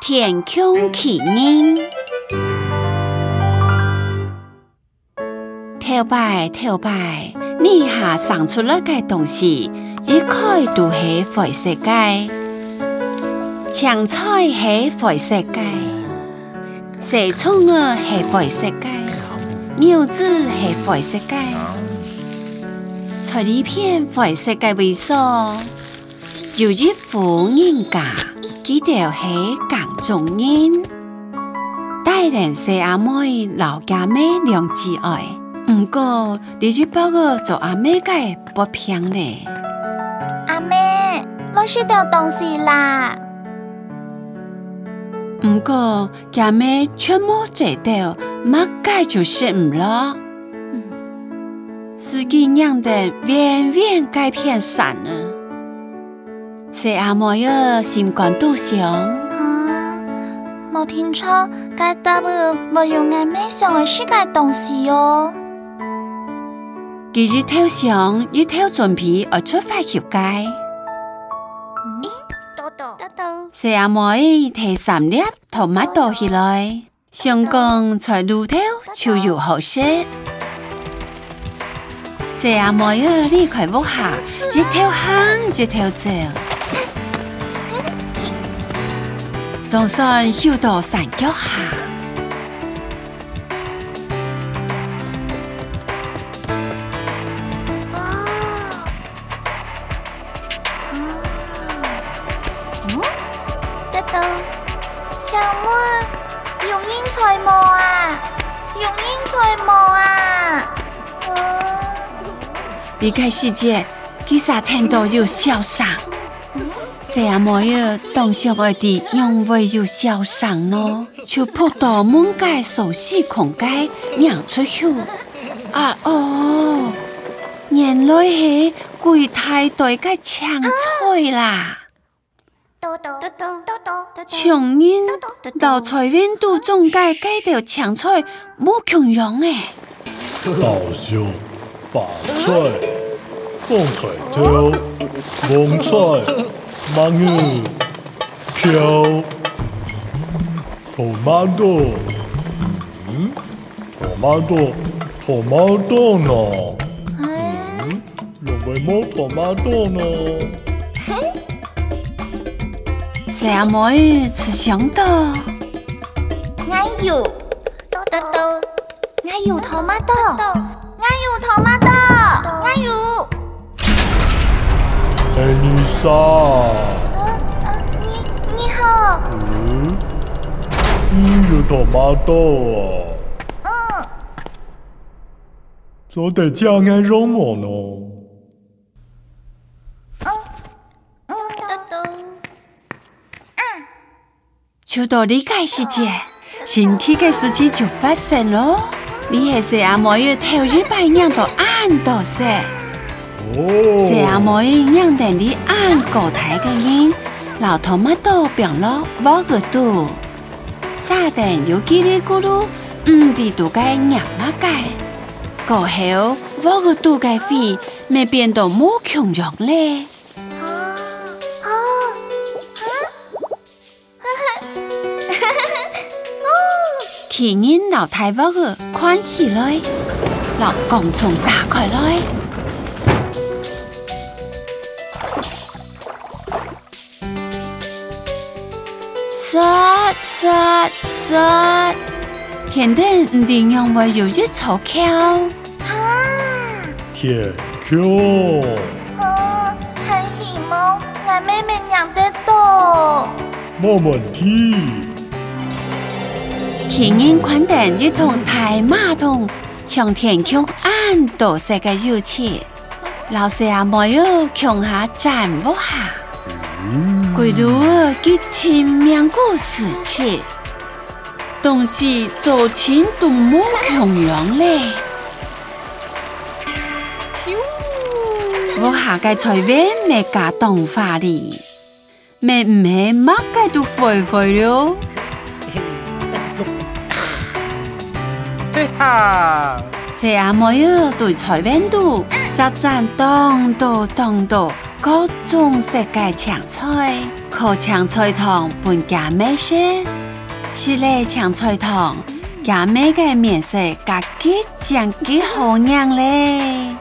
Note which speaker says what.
Speaker 1: 天空起人，跳摆跳摆，你下生出那个东西，一开都是灰色介，青菜是灰色介，水葱啊是灰色介，柚子是灰色介，菜里片灰色介为数，有一户人家。几条系讲中烟，带人食阿妹老家妹两支爱，不过你只包个做阿妹个不平嘞。
Speaker 2: 阿妹，我收掉东西啦。
Speaker 1: 不过家妹全部做到，马街就食唔落，司机娘的远远街偏散了。这阿妹啊，心肝肚上。
Speaker 2: 啊，冇听错，该答的冇用眼眉上的是该东西哦。
Speaker 1: 今日头上一头准备而出发去街。咦，
Speaker 2: 豆豆，豆
Speaker 3: 豆，
Speaker 1: 这阿妹提三粒头马豆起来，上工在路头就有好食。这阿妹儿离开屋下，日头行，日头走。总算修到山脚下。
Speaker 2: 啊啊，嗯，用啊，用啊。
Speaker 1: 啊，世界，其实听到有笑声。这样模样，当小二的娘会有孝顺咯，就扑到门街手洗空街娘出去。啊哦，原来是柜台对个抢菜啦！抢因老菜园都种介几条抢菜，冇穷用诶。豆
Speaker 4: 烧白菜，贡菜条，毛菜。マグーキョトマトトマトトマのロベもトマトの
Speaker 1: 小魔芋吃香豆
Speaker 2: 俺 m a t o 我有 t o m t o
Speaker 4: 你莎。
Speaker 2: 嗯你你好。
Speaker 4: 嗯，你有到马豆啊？
Speaker 2: 嗯。
Speaker 4: 昨天才安弄完喏。
Speaker 2: 嗯豆
Speaker 3: 豆。嗯。
Speaker 1: 就到理开世界，神奇的事情就发生了。你现是阿莫要偷人把尿的暗道噻？
Speaker 4: 哦，这阿
Speaker 1: 妹让等你按个台嘅人，老头乜都变咯，我个度。沙等有叽里咕噜，唔地度嘅娘乜嘅，过后我个度嘅肥，咪变到冇穷弱咧。奇人老太婆嘅款起来，老公从打开来。刷刷刷！田埂唔停用我有一草锹。
Speaker 2: 啊！
Speaker 4: 铁锹。
Speaker 2: 嗯，很羡慕我妹妹娘的多。
Speaker 4: 慢慢听。
Speaker 1: 天埂宽大如同大马桶，像天强按倒色个油车，老师啊没有强下站不下。
Speaker 4: 鬼如
Speaker 1: 给前面故事去，东西做前多么穷样嘞！我下个菜园咪加动画哩，咪唔系乜个都肥肥了。嘿哈！小阿妹哟，对菜园度，只盏当到当到。各种色的青菜，个青菜汤拌加美食，是内青菜汤加咩个面色，加几酱几好酿咧。